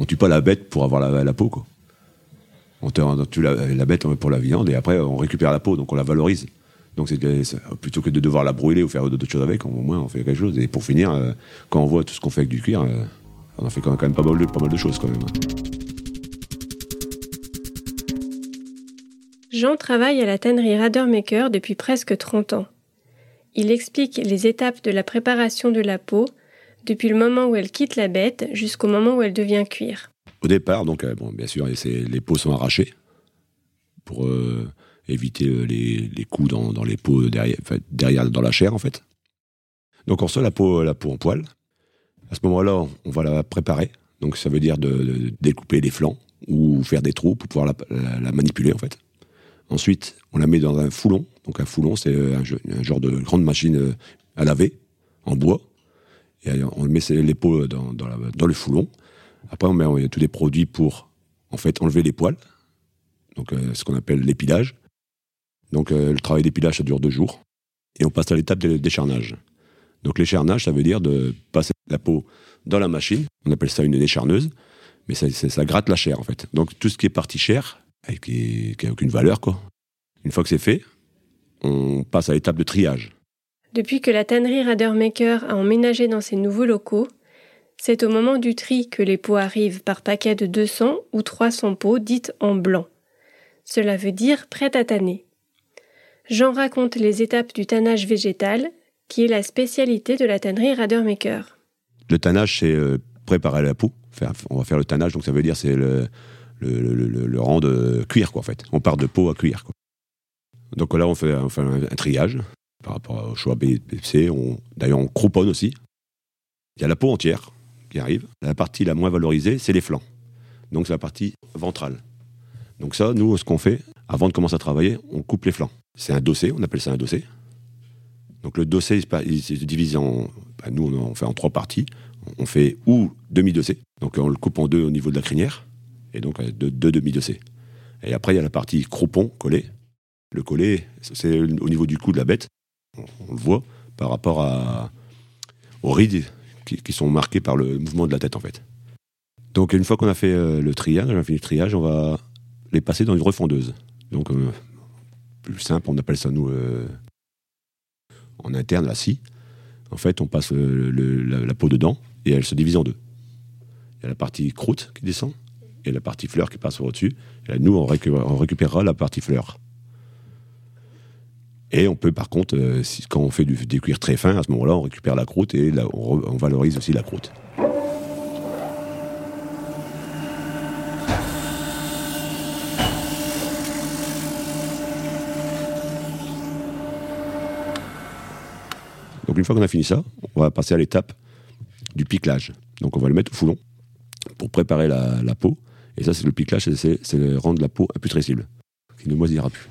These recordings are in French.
on tue pas la bête pour avoir la, peau, quoi. On, tue la, la bête pour la viande et après on récupère la peau, donc on la valorise. Donc c'est plutôt que de devoir la brûler ou faire d'autres choses avec, au moins on fait quelque chose. Et pour finir, euh, quand on voit tout ce qu'on fait avec du cuir, euh, on en fait quand même pas mal de, pas mal de choses quand même. Jean travaille à la tannerie Radermaker depuis presque 30 ans. Il explique les étapes de la préparation de la peau, depuis le moment où elle quitte la bête jusqu'au moment où elle devient cuir. Au départ, donc, euh, bon, bien sûr, les peaux sont arrachées pour euh, éviter euh, les, les coups dans, les peaux derrière, derrière dans la chair en fait. Donc on reçoit la peau, la peau en poil. À ce moment-là, on va la préparer. Donc ça veut dire de, découper les flancs ou faire des trous pour pouvoir la, manipuler en fait. Ensuite, on la met dans un foulon. Donc un foulon, c'est un, genre de grande machine à laver en bois. On met les peaux dans, le foulon. Après, on met tous les produits pour en fait enlever les poils. Donc euh, ce qu'on appelle l'épilage. Donc euh, le travail d'épilage, ça dure deux jours. Et on passe à l'étape décharnage. Donc l'écharnage, ça veut dire de passer la peau dans la machine. On appelle ça une décharneuse. Mais ça, gratte la chair, en fait. Donc tout ce qui est partie chair, qui n'a aucune valeur, quoi. Une fois que c'est fait, on passe à l'étape de triage. Depuis que la tannerie Radermaker a emménagé dans ses nouveaux locaux, c'est au moment du tri que les pots arrivent par paquet de 200 ou 300 pots dites en blanc. Cela veut dire prêt à tanner. Jean raconte les étapes du tannage végétal, qui est la spécialité de la tannerie Radermaker. Le tannage, c'est euh, préparer la peau. On va faire le tannage, donc ça veut dire c'est le, rang de cuir, quoi, en fait. On part de peau à cuir. Donc là, on fait, un triage par rapport au choix B, B, C. D'ailleurs, on crouponne aussi. Il y a la peau entière qui arrive. La partie la moins valorisée, c'est les flancs. Donc c'est la partie ventrale. Donc ça, nous, ce qu'on fait, avant de commencer à travailler, on coupe les flancs. C'est un dossé, on appelle ça un dossé. Donc le dossé, il se divise en... bah, nous, on en fait en trois parties. On fait ou demi-dossé, donc on le coupe en deux au niveau de la crinière, et donc euh, deux, demi-dossés. Et après, il y a la partie croupon, collé. Le collé, c'est au niveau du cou de la bête. On, le voit par rapport aux rides qui, sont marquées par le mouvement de la tête, en fait. Donc une fois qu'on a fait euh, le triage, on fini le triage, on va les passer dans une refondeuse. Donc, euh, plus simple, on appelle ça, nous, euh, en interne, la scie. En fait, on passe la, peau dedans et elle se divise en deux. Il y a la partie croûte qui descend et la partie fleur qui passe au-dessus. Et nous, on, on récupérera la partie fleur. Et on peut, par contre, euh, quand on fait du, des cuirs très fins, à ce moment-là, on récupère la croûte et on, valorise aussi la croûte. Donc une fois qu'on a fini ça, on va passer à l'étape du piclage. Donc on va le mettre au foulon pour préparer la, peau. Et ça, c'est le piclage, c'est rendre la peau imputrescible, qui ne moisira plus.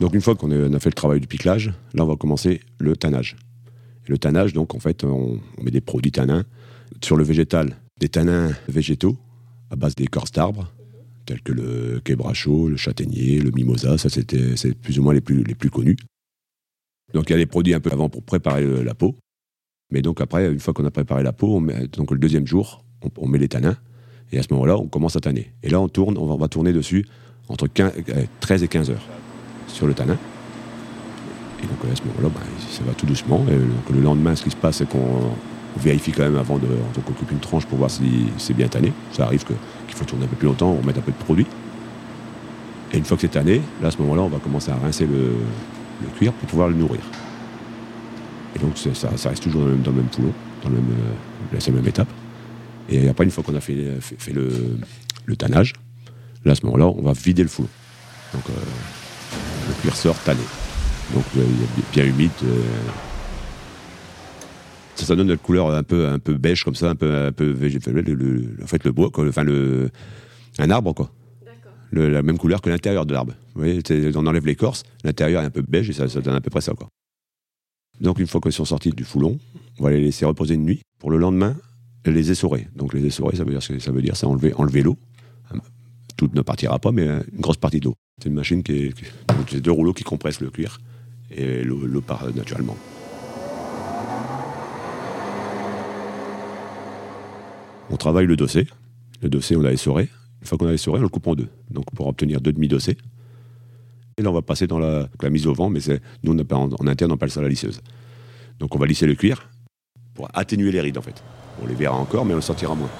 Donc une fois qu'on a fait le travail du piclage, là on va commencer le tannage. Le tannage, donc en fait, on, met des produits tanins. Sur le végétal, des tanins végétaux à base d'écorce d'arbres, tels que le quebracho, le châtaignier, le mimosa, ça c'était c'est plus ou moins les plus, connus. Donc il y a des produits un peu avant pour préparer le- la peau. Mais donc après, une fois qu'on a préparé la peau, donc le deuxième jour, on, met les tanins. Et à ce moment-là, on commence à tanner. Et là, on va, tourner dessus entre 15 euh, 13 et 15 heures sur le tanin. Et donc à ce moment-là, ben, ça va tout doucement. Et le lendemain, ce qui se passe, c'est qu'on on vérifie quand même avant de. Donc on coupe une tranche pour voir si c'est bien tanné. Ça arrive qu'il faut tourner un peu plus longtemps, on met un peu de produit. Et une fois que c'est tanné, là à ce moment-là, on va commencer à rincer le, cuir pour pouvoir le nourrir. Et donc ça, reste toujours dans le même, dans le même foulon, dans le même, euh, la même étape. Et après, une fois qu'on a fait, le, tannage, là à ce moment-là, on va vider le foulon. Euh, le cuir sort tanné. Donc euh, il est bien humide. euh. ça, ça donne une couleur un peu, un peu beige comme ça, un peu, un peu végétal. En fait, le bois, quoi, enfin le, un arbre, quoi. Le- la même couleur que l'intérieur de l'arbre. Vous voyez, on enlève l'écorce, l'intérieur est un peu beige et ça, ça donne à peu près ça, quoi. Donc une fois qu'ils sont sortis du foulon, on va les laisser reposer une nuit. Pour le lendemain, les essorer. Donc les essorer, ça veut dire, ça veut dire, c'est enlever, enlever l'eau. Tout ne partira pas, mais une grosse partie de l'eau. C'est une machine qui est, qui- c'est deux rouleaux qui compressent le cuir et l'eau part naturellement. On travaille le dossier. Le dossier, on l'a essoré. Une fois qu'on l'a essoré, on le coupe en deux. Donc pour obtenir deux demi-dossiers. Et là, on va passer dans la, mise au vent, mais nous, on en, en, interne, on appelle ça la lisseuse. Donc on va lisser le cuir pour atténuer les rides, en fait. On les verra encore, mais on le sentira moins.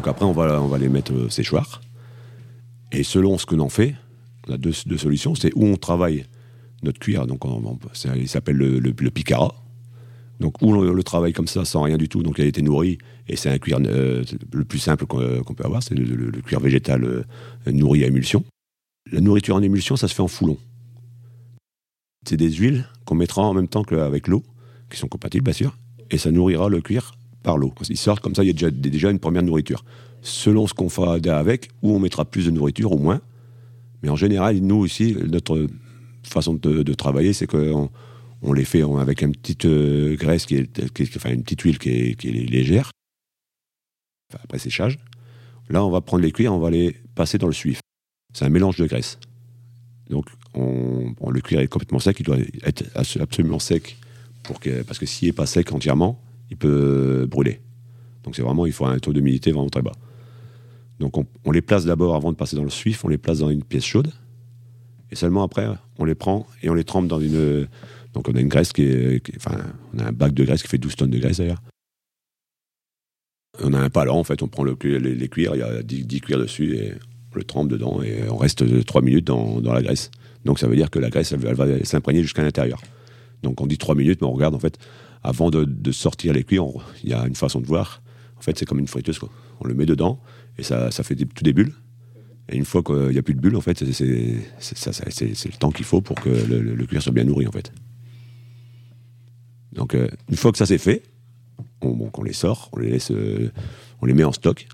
Donc après, on va, les mettre au séchoir. Et selon ce que l'on fait, on a deux, solutions. C'est où on travaille notre cuir, donc il s'appelle le, picara. Donc où on le travaille comme ça, sans rien du tout, donc il a été nourri, et c'est un cuir euh, le plus simple qu'on peut avoir, c'est le, cuir végétal euh, nourri à émulsion. La nourriture en émulsion, ça se fait en foulon. C'est des huiles qu'on mettra en même temps qu'avec l'eau, qui sont compatibles bien sûr, et ça nourrira le cuir par l'eau. Il sort comme ça, il y a déjà, déjà une première nourriture. Selon ce qu'on fera avec, ou on mettra plus de nourriture ou moins. Mais en général, nous aussi, notre façon de, travailler, c'est qu'on on les fait avec une petite euh, graisse, qui est, enfin une petite huile qui est, légère, après séchage. Là, on va prendre les cuirs, on va les passer dans le suif. C'est un mélange de graisse. Donc, on, le cuir est complètement sec, il doit être absolument sec pour que, parce que s'il n'est pas sec entièrement, il peut brûler. Donc c'est vraiment, il faut un taux d'humidité vraiment très bas. Donc on, les place d'abord, avant de passer dans le suif, on les place dans une pièce chaude. Et seulement après, on les prend et on les trempe dans une... Donc on a une graisse qui est... enfin, on a un bac de graisse qui fait 12 tonnes de graisse d'ailleurs. On a un palan, en fait, on prend le, les, cuirs, il y a 10, cuirs dessus et on le trempe dedans et on reste 3 minutes dans, la graisse. Donc ça veut dire que la graisse, elle, elle va s'imprégner jusqu'à l'intérieur. Donc on dit 3 minutes, mais on regarde en fait, avant de, sortir les cuirs, il y a une façon de voir. En fait, c'est comme une friteuse. On le met dedans et ça, ça fait des, tout des bulles. Et une fois qu'il n'y a plus de bulles, en fait, c'est le temps qu'il faut pour que le, cuir soit bien nourri, en fait. Donc, euh, une fois que ça c'est fait, on, on, les sort, on les laisse, euh, on les met en stock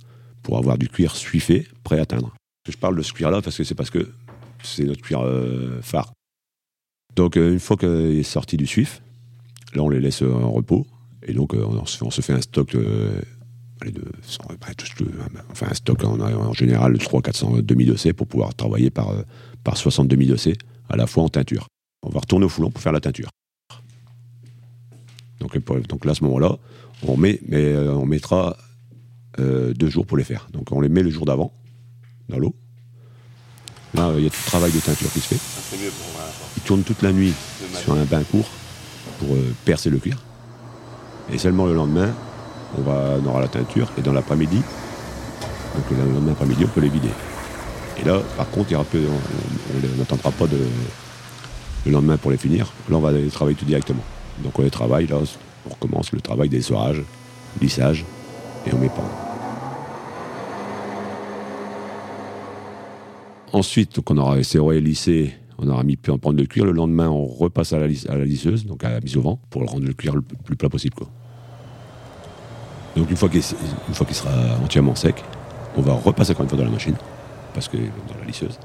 pour avoir du cuir suifé, prêt à teindre. Je parle de ce cuir-là parce que c'est parce que c'est notre cuir euh, phare. Donc, une fois qu'il est sorti du suif, Là, on les laisse euh, en repos. Et donc, euh, on se, fait, un stock euh, de, enfin un stock en, général de 3 400 demi-dossés pour pouvoir travailler par, par 60 demi-dossés à la fois en teinture. On va retourner au foulon pour faire la teinture. Donc, donc là, à ce moment-là, on, met, mais, on mettra deux jours pour les faire. Donc on les met le jour d'avant, dans l'eau. Là, il y a tout le travail de teinture qui se fait. Il tourne toute la nuit sur un bain court pour euh, percer le cuir. Et seulement le lendemain, on, va, aura la teinture et dans l'après-midi, le lendemain après-midi, on peut les vider. Et là, par contre, on n'attendra pas le lendemain pour les finir. Là, on va les travailler tout directement. Donc on les travaille, là, on recommence le travail des sorages, lissage, et on met pas. Ensuite, donc on aura essoré, lissé on aura mis en prendre le cuir. Le lendemain, on repasse à la, lisseuse, donc à la mise au vent, pour rendre le cuir le plus plat possible. Quoi. Donc une fois qu'il sera entièrement sec, on va repasser encore une fois dans la machine, parce que dans la lisseuse.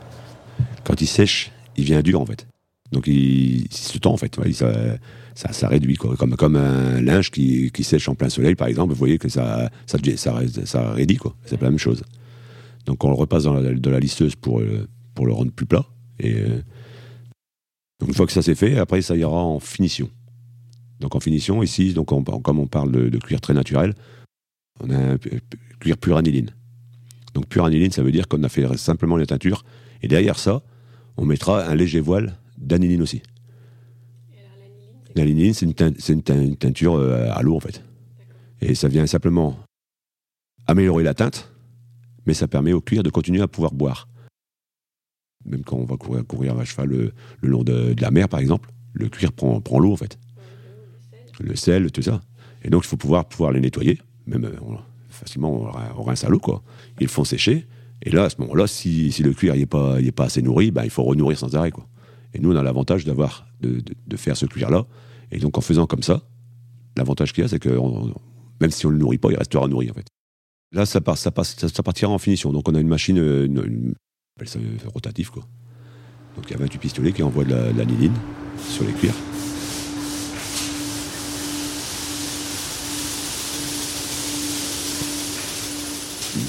Quand il sèche, il vient dur en fait. Donc il, se tend en fait. ça, ça, réduit quoi. Comme, comme un linge qui, sèche en plein soleil par exemple, vous voyez que ça, ça, ça, ça réduit quoi. C'est la même chose. Donc on le repasse dans la, lisseuse pour, euh, pour le rendre plus plat. Euh, une fois que ça c'est fait, après ça ira en finition. Donc en finition, ici, donc comme on parle de, cuir très naturel, on a un cuir pur aniline. Donc pur aniline, ça veut dire qu'on a fait simplement la teinture, et derrière ça, on mettra un léger voile d'aniline aussi. L'aniline, c'est une, teinture euh, à l'eau en fait. Et ça vient simplement améliorer la teinte, mais ça permet au cuir de continuer à pouvoir boire même quand on va courir, à cheval le, long de, la mer, par exemple, le cuir prend, prend l'eau, en fait. Le sel, tout ça. Et donc, il faut pouvoir, pouvoir les nettoyer, même euh, facilement, on, rince à l'eau, quoi. Ils font sécher. Et là, à ce moment-là, si, le cuir n'est pas, pas assez nourri, ben, il faut renourrir sans arrêt, quoi. Et nous, on a l'avantage d'avoir, de, faire ce cuir-là. Et donc, en faisant comme ça, l'avantage qu'il y a, c'est que même si on ne le nourrit pas, il restera nourri, en fait. Là, ça, part, ça, passe, ça, partira en finition. Donc, on a une machine, une, appelle ça euh, rotatif quoi. Donc il y a 28 pistolets qui envoient de la, sur les cuirs.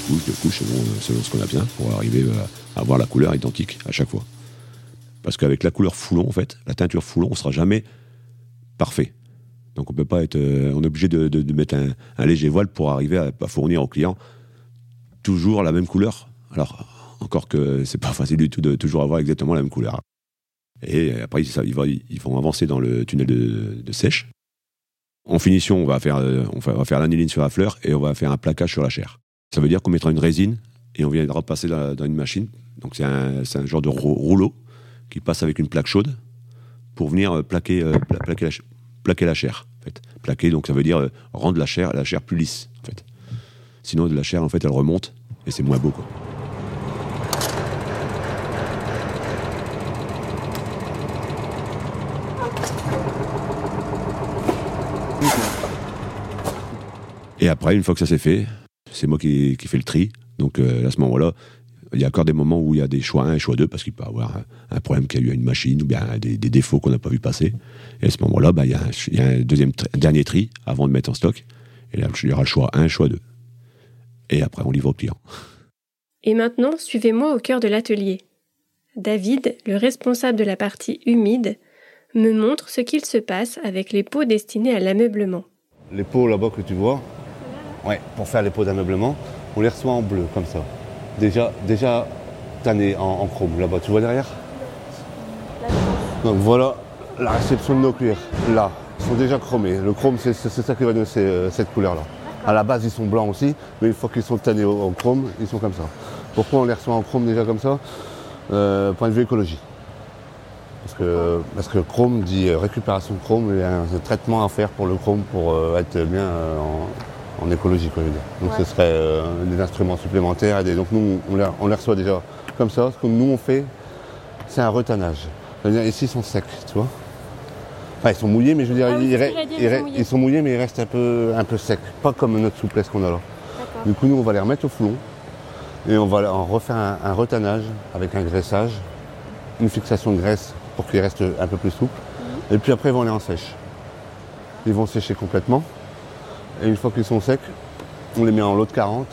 couches, deux couches, selon, selon ce qu'on a besoin, pour arriver à avoir la couleur identique à chaque fois. Parce qu'avec la couleur foulon, en fait, la teinture foulon, on sera jamais parfait. Donc on peut pas être, euh, on est obligé de, mettre un, léger voile pour arriver à, fournir au client toujours la même couleur. Alors encore que c'est pas facile du tout de toujours avoir exactement la même couleur. Et après ils, vont, ils avancer dans le tunnel de, sèche. En finition, on va faire, euh, on l'aniline sur la fleur et on va faire un plaquage sur la chair. Ça veut dire qu'on mettra une résine et on viendra passer dans, dans une machine. Donc c'est un, genre de rouleau qui passe avec une plaque chaude pour venir euh, plaquer, la, plaquer la chair. Plaquer, donc ça veut dire euh, rendre la chair, plus lisse. Sinon, de la chair, en fait, elle remonte et c'est moins beau. Et après, une fois que ça s'est fait, c'est moi qui, qui fais le tri. Donc euh, à ce moment-là, il y a encore des moments où il y a des choix 1 et choix 2 parce qu'il peut y avoir un, problème qu'il y a eu à une machine ou bien des, défauts qu'on n'a pas vu passer. Et à ce moment-là, bah, il, y a un, deuxième dernier tri avant de mettre en stock. Et là, il y aura le choix 1, choix 2. Et après, on livre au client. Et maintenant, suivez-moi au cœur de l'atelier. David, le responsable de la partie humide, me montre ce qu'il se passe avec les pots destinés à l'ameublement. Les pots là-bas que tu vois, ouais, pour faire les pots d'ameublement, on les reçoit en bleu, comme ça déjà, déjà tanné en, chrome là-bas. Tu vois derrière? Donc voilà la réception de nos cuirs. Là, ils sont déjà chromés. Le chrome, c'est ça qui va donner euh, cette couleur-là. À la base, ils sont blancs aussi, mais une fois qu'ils sont tannés en chrome, ils sont comme ça. Pourquoi on les reçoit en chrome déjà comme ça? Euh, Point de vue écologie. Parce que, parce que chrome dit euh, récupération de chrome, il y a un, traitement à faire pour le chrome pour être bien en, en écologie, quoi, Donc ce serait euh, des instruments supplémentaires. Et donc nous, on les, reçoit déjà comme ça. Ce que nous, on fait, c'est un retanage. Ici, ils sont secs, tu vois. Enfin, ils sont mouillés, mais je veux dire, ah ils, sont mouillés, mais ils restent un peu, un peu secs. Pas comme notre souplesse qu'on a là. Du coup, nous, on va les remettre au foulon. Et on va en refaire un, retanage avec un graissage, une fixation de graisse pour qu'ils restent un peu plus souples. Mhm. Et puis après, ils vont aller en sèche. Ils vont sécher complètement. Et une fois qu'ils sont secs, on les met en lot de 40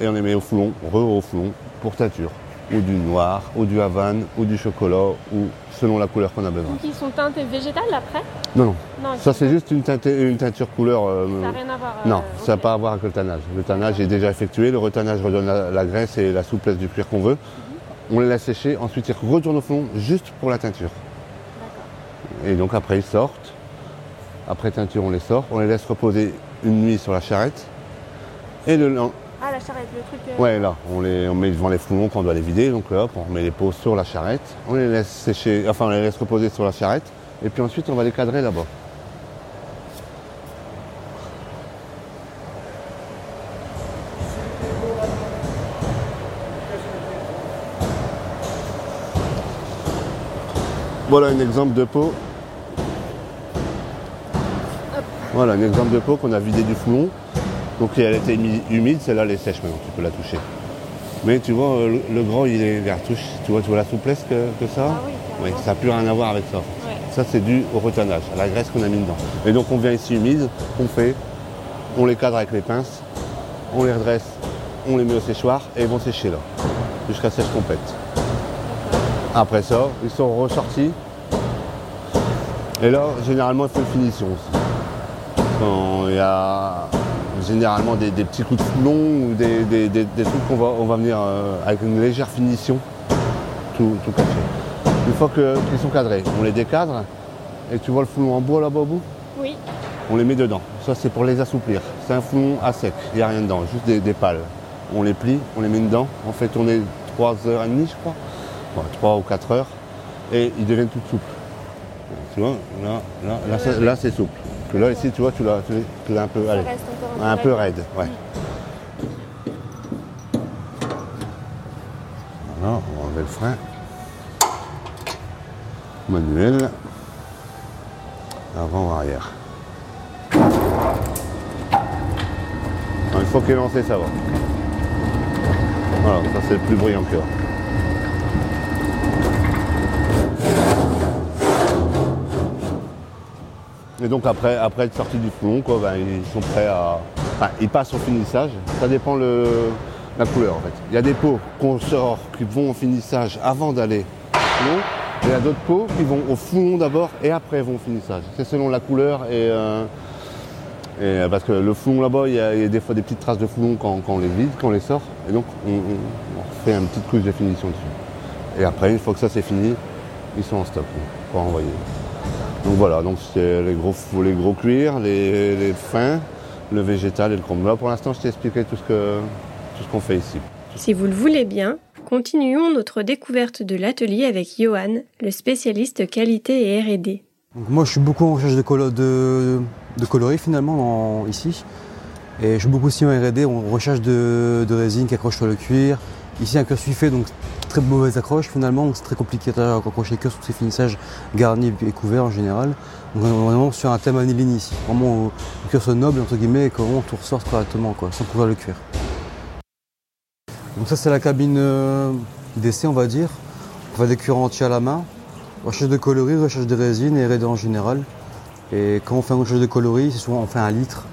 et on les met au foulon, re au foulon, pour teinture. Ou du noir, ou du havane, ou du chocolat, ou selon la couleur qu'on a besoin. Donc ils sont teintés végétales après? Non, non. ça c'est juste une, teinture couleur. Euh, ça n'a rien à voir. non, euh, ça n'a pas à voir avec le tannage. Le tannage est déjà effectué, le retannage redonne la, graisse et la souplesse du cuir qu'on veut. Mhm. On les laisse sécher, ensuite ils retournent au fond juste pour la teinture. Et donc après ils sortent. Après teinture, on les sort, on les laisse reposer une nuit sur la charrette. Et le lendemain. Ah, la charrette, le truc. Euh, ouais, là, on, les, on met devant les foulons quand on doit les vider. Donc là, on met les pots sur la charrette. On les laisse sécher, enfin, on les laisse reposer sur la charrette. Et puis ensuite, on va les cadrer là-bas. Voilà un exemple de pot Voilà un exemple de peau qu'on a vidé du foulon. Donc elle était humide, celle-là elle est sèche maintenant, tu peux la toucher. Mais tu vois, euh, le, grand il est vers touche. Tu vois, tu vois la souplesse que, ça ah oui, ça n'a plus rien à voir avec ça. Ça c'est dû au retanage, à la graisse qu'on a mis dedans. Et donc on vient ici humide, on fait, on les cadre avec les pinces, on les redresse, on les met au séchoir et ils vont sécher là, jusqu'à sèche complète. Après ça, ils sont ressortis. Et là, généralement, il faut une finition aussi il y a généralement des, petits coups de foulon ou des, trucs qu'on va, on va venir euh, avec une légère finition tout, tout caché. Une fois qu'ils sont cadrés, on les décadre et tu vois le foulon en bois là-bas au bout? Oui. On les met dedans. Ça c'est pour les assouplir. C'est un foulon à sec, il n'y a rien dedans, juste des, pales. On les plie, on les met dedans, on fait tourner 3h30 je crois, 3 ou 4 heures, et ils deviennent tout souples. Tu vois, là, là, là c'est souple là, ici, tu vois, tu l'as, un peu, allez, un peu raide. Ouais. Voilà, on va enlever le frein. Manuel. Avant ou arrière? une fois qu'il est lancé, ça va. Voilà, ça c'est le plus bruyant que Et donc après, après être sorti du foulon, ben, ils sont prêts à. Enfin, ils passent au finissage. Ça dépend le, la couleur en fait. Il y a des pots qu'on sort qui vont au finissage avant d'aller au foulon. Et il y a d'autres pots qui vont au foulon d'abord et après vont au finissage. C'est selon la couleur et, euh, parce que le foulon là-bas, il y, a, des fois des petites traces de foulon quand, on les vide, quand on les sort. Et donc on, on- fait une petite couche de finition dessus. Et après, une fois que ça c'est fini, ils sont en stock pour envoyer. Donc voilà, donc c'est les gros, les gros cuirs, les, les fins, le végétal et le chrome. Là pour l'instant, je t'ai expliqué tout ce que tout ce qu'on fait ici. Si vous le voulez bien, continuons notre découverte de l'atelier avec Johan, le spécialiste qualité et R&D. Moi, je suis beaucoup en recherche de, colo- de, de coloris finalement ici. Et je suis beaucoup aussi en R&D, on recherche de, de résine qui accroche sur le cuir. Ici, un cuir suiffé, donc très mauvaise accroche finalement, c'est très compliqué d'accrocher le cuir sur ces finissages garnis et couverts en général. Donc on est vraiment sur un thème aniline ici. Vraiment, le cuir noble entre guillemets et que vraiment tout ressorte correctement, quoi, sans couvrir le cuir. Donc ça, c'est la cabine euh, d'essai, on va dire. On fait des cuirs entiers à la main. Recherche de coloris, recherche de résine et R&D en général. Et quand on fait une recherche de coloris, c'est souvent on fait un litre.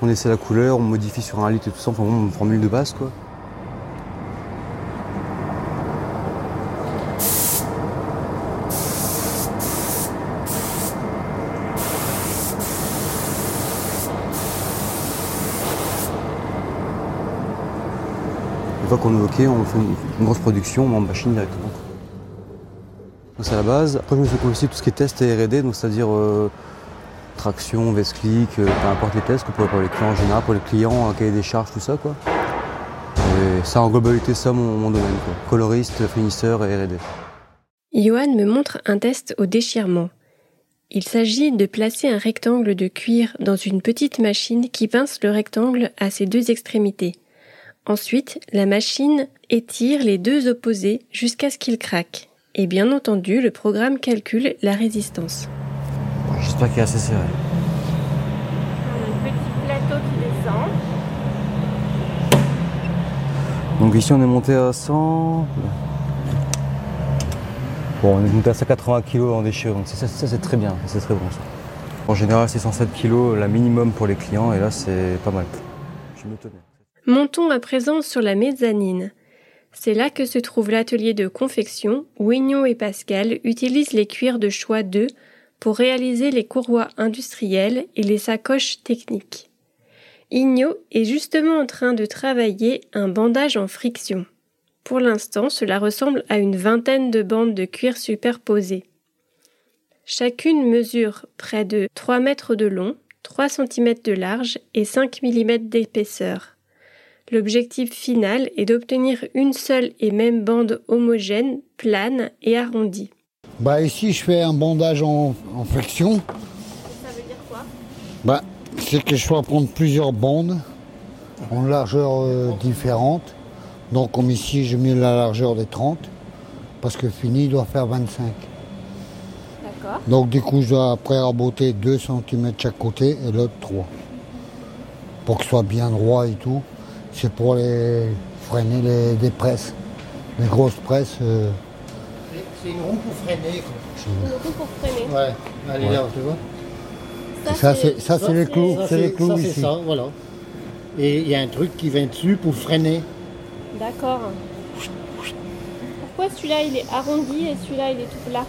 On essaie la couleur, on modifie sur un litre et tout ça, enfin vraiment une formule de base quoi. Qu'on est OK, on fait une, grosse production, on en machine directement. c'est la base. Après je me fais aussi tout ce qui est test et R&D, donc c'est-à-dire euh, traction, vest euh, peu importe les tests qu'on peut pour les clients en général, pour les clients, un cahier des charges, tout ça quoi. Et ça en globalité ça mon, domaine. Coloriste, finisseur et R&D. Johan me montre un test au déchirement. Il s'agit de placer un rectangle de cuir dans une petite machine qui pince le rectangle à ses deux extrémités. Ensuite, la machine étire les deux opposés jusqu'à ce qu'il craque. Et bien entendu, le programme calcule la résistance. J'espère qu'il est assez serré. Un petit plateau qui descend. Donc ici on est monté à 100. Bon, on est monté à 180 kg en déchirure, donc ça, c'est très bien, c'est très bon ça. En général c'est 107 kg la minimum pour les clients et là c'est pas mal. Je me tenais. Montons à présent sur la mezzanine. C'est là que se trouve l'atelier de confection où Ignon et Pascal utilisent les cuirs de choix 2 pour réaliser les courroies industrielles et les sacoches techniques. Igno est justement en train de travailler un bandage en friction. Pour l'instant, cela ressemble à une vingtaine de bandes de cuir superposées. Chacune mesure près de 3 mètres de long, 3 cm de large et 5 mm d'épaisseur. L'objectif final est d'obtenir une seule et même bande homogène, plane et arrondie. Bah ici je fais un bandage en, en flexion. Ça veut dire quoi? Bah c'est que je dois prendre plusieurs bandes en largeur euh, différentes. Donc comme ici je mets la largeur des 30 parce que fini il doit faire 25. D'accord. Donc du coup je dois après raboter 2 cm chaque côté et l'autre 3. Pour que ce soit bien droit et tout. C'est pour les freiner les, des presses. Les grosses presses. euh, C'est une roue pour freiner. Une roue pour freiner. Ouais, allez là, tu vois. ça c'est ça c'est les clous, c'est les clous ça, ici. ça, voilà. Et il y a un truc qui vient dessus pour freiner. D'accord. Pourquoi celui-là il est arrondi et celui-là il est tout plat?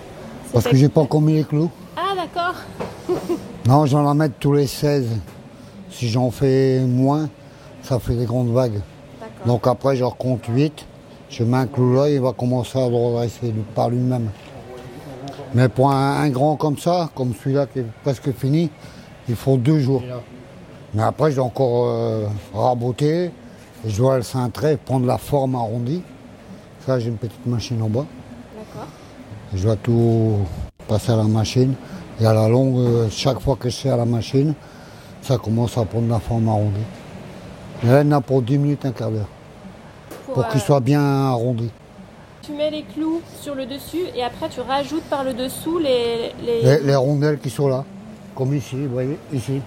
Parce que j'ai pas encore mis les clous. Ah d'accord. Non, j'en la mettre tous les 16. Si j'en fais moins, ça fait des grandes vagues. Donc après, je recompte 8. Je mets un clou là, il va commencer à redresser par lui-même. Mais pour un, un grand comme ça, comme celui-là qui est presque fini, il faut deux jours. Mais après, je dois encore euh, raboter. Et je dois le cintrer, prendre la forme arrondie. Ça, j'ai une petite machine en bas. D'accord. Je dois tout passer à la machine. Et à la longue, euh, chaque fois que je fais à la machine, ça commence à prendre la forme arrondie. En a pour 10 minutes, un quart d'heure, pour qu'il soit bien arrondi. Tu mets les clous sur le dessus et après tu rajoutes par le dessous les. Les, les rondelles qui sont là, comme ici, vous voyez, ici.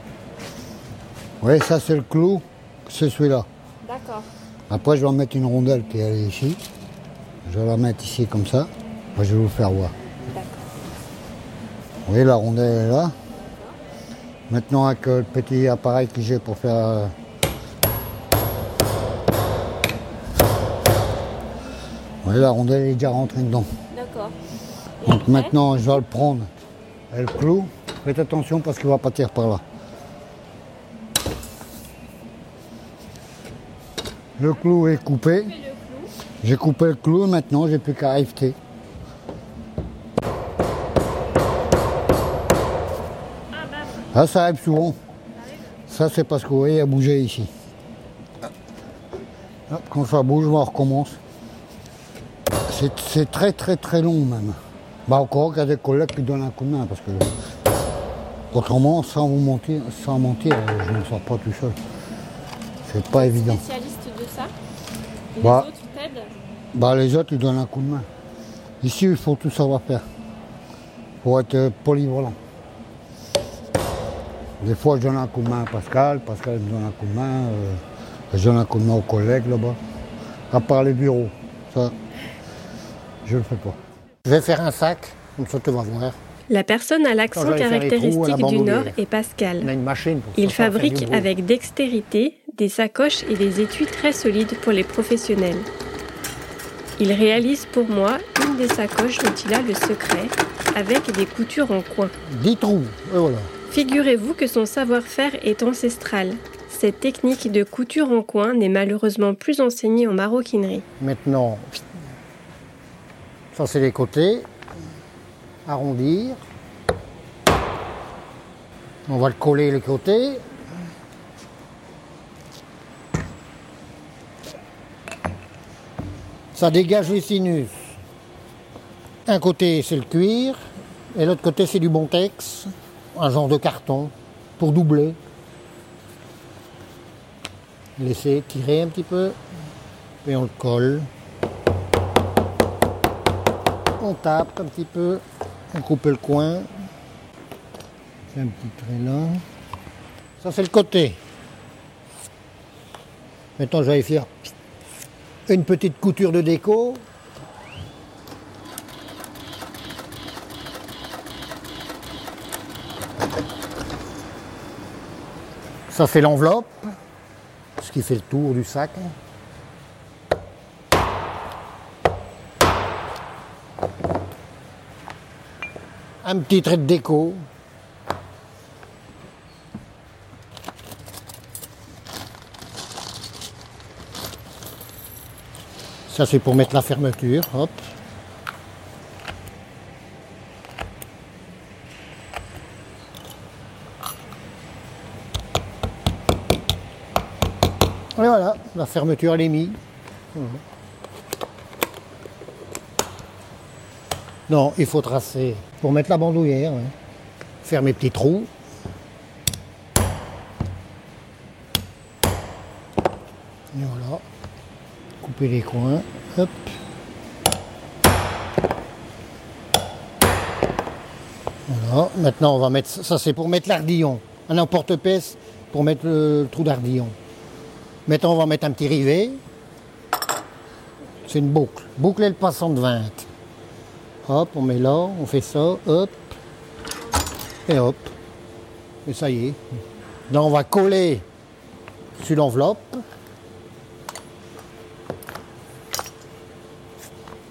Oui, ça c'est le clou, c'est celui-là. D'accord. Après, je vais en mettre une rondelle qui est ici. Je vais la mettre ici comme ça. Je vais vous faire voir. Vous voyez, la rondelle est là. Maintenant, avec euh, le petit appareil que j'ai pour faire. Oui, la rondelle est déjà rentrée dedans. D'accord. Donc maintenant, je vais le prendre. Elle clou. Faites attention parce qu'il va partir par là. Le clou est coupé. J'ai coupé le clou et maintenant j'ai plus qu'à rifter. Ah, ça arrive souvent. Ça, c'est parce que vous voyez, il a bougé ici. Quand ça bouge, on recommence. C'est- très très très long même. Bah encore qu'il y a des collègues qui donnent un coup de main parce que autrement, sans vous mentir, sans mentir, je ne sors pas tout seul. C'est pas évident. Spécialiste de ça Les Bah. autres t'aident Bah les autres ils donnent un coup de main. Ici il faut tout savoir faire. Faut être euh, polyvalent. Des fois je donne un coup de main à Pascal, Pascal me donne un coup de main, euh, je donne un coup de main aux collègues là-bas. À part les bureaux, ça je le fais pas. Je vais faire un sac, comme ça tu vas voir. La personne à l'accent trous caractéristique du. Nord est Pascal. On a une machine pour Il fabrique avec dextérité des sacoches et des étuis très solides pour les professionnels. Il réalise pour moi une des sacoches dont il a le secret, avec des coutures en coin. 10 trous, et voilà. Figurez-vous que son savoir-faire est ancestral. Cette technique de couture en coin n'est malheureusement plus enseignée en maroquinerie. Maintenant, ça les côtés. Arrondir. On va le coller les côtés. Ça dégage les sinus. Un côté c'est le cuir et l'autre côté c'est du bontex, un genre de carton pour doubler. Laisser tirer un petit peu et on le colle. On tape un petit peu, on coupe le coin. Fait un petit trait là. Ça c'est le côté. Maintenant je vais faire une petite couture de déco. Ça c'est l'enveloppe, ce qui fait le tour du sac. Un petit trait de déco. Ça c'est pour mettre la fermeture, hop. Et voilà, la fermeture elle est mise. Non, il faut tracer pour mettre la bandoulière. Faire mes petits trous. Voilà. Couper les coins. Voilà. Maintenant, on va mettre. Ça, c'est pour mettre l'ardillon. Un emporte-pièce pour mettre le trou d'ardillon. Maintenant, on va mettre un petit rivet. C'est une boucle. Boucler le passant de 20. Hop, on met là, on fait ça, hop, et hop. Et ça y est. Là, on va coller sur l'enveloppe.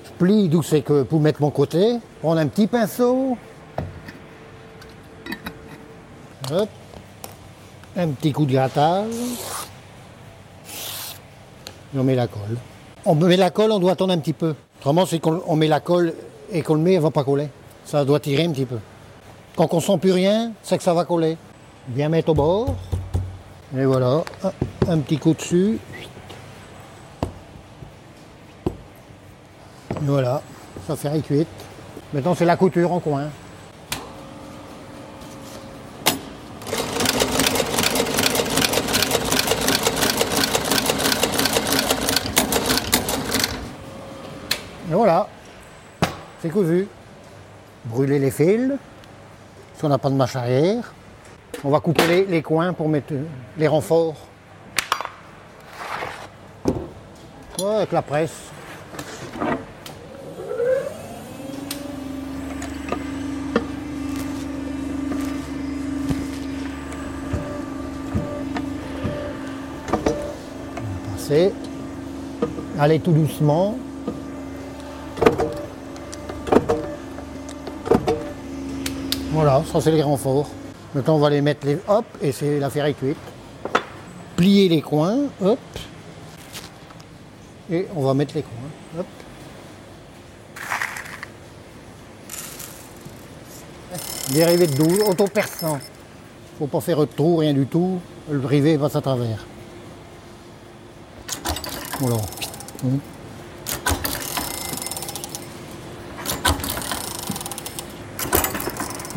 Je plie d'où c'est que pour mettre mon côté. Prendre un petit pinceau. Hop. Un petit coup de grattage. Et on met la colle. On met la colle, on doit attendre un petit peu. Autrement, c'est qu'on on met la colle et qu'on le met, elle va pas coller. Ça doit tirer un petit peu. Quand on sent plus rien, c'est que ça va coller. Bien mettre au bord. Et voilà, un, petit coup dessus. Et voilà, ça fait une cuite. Maintenant, c'est la couture en coin. Et voilà, c'est cousu. Brûler les fils, si on n'a pas de mâche arrière. On va couper les, les coins pour mettre euh, les renforts. Ouais, avec la presse. On va passer. Allez tout doucement. Voilà, ça c'est les renforts. Maintenant on va les mettre les hop et c'est l'affaire est cuite. Plier les coins, hop. Et on va mettre les coins. Hop. Dérivé de 12, auto-perçant. Faut pas faire de trou, rien du tout. Le rivet passe à travers. Voilà. Hum.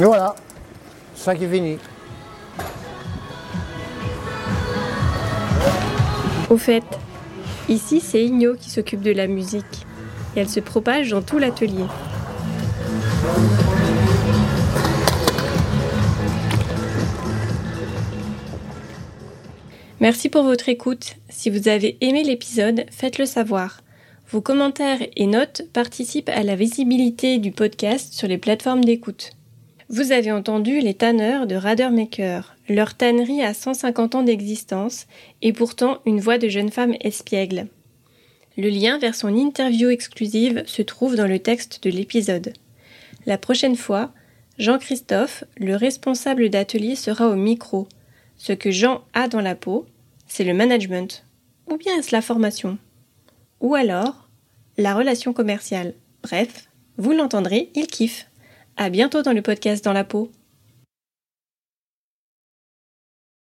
Voilà, ça qui est fini. Au fait, ici c'est Igno qui s'occupe de la musique et elle se propage dans tout l'atelier. Merci pour votre écoute. Si vous avez aimé l'épisode, faites-le savoir. Vos commentaires et notes participent à la visibilité du podcast sur les plateformes d'écoute. Vous avez entendu les tanneurs de Radermaker. Leur tannerie a 150 ans d'existence et pourtant une voix de jeune femme espiègle. Le lien vers son interview exclusive se trouve dans le texte de l'épisode. La prochaine fois, Jean-Christophe, le responsable d'atelier, sera au micro. Ce que Jean a dans la peau, c'est le management. Ou bien est-ce la formation Ou alors, la relation commerciale. Bref, vous l'entendrez, il kiffe. À bientôt dans le podcast Dans la peau.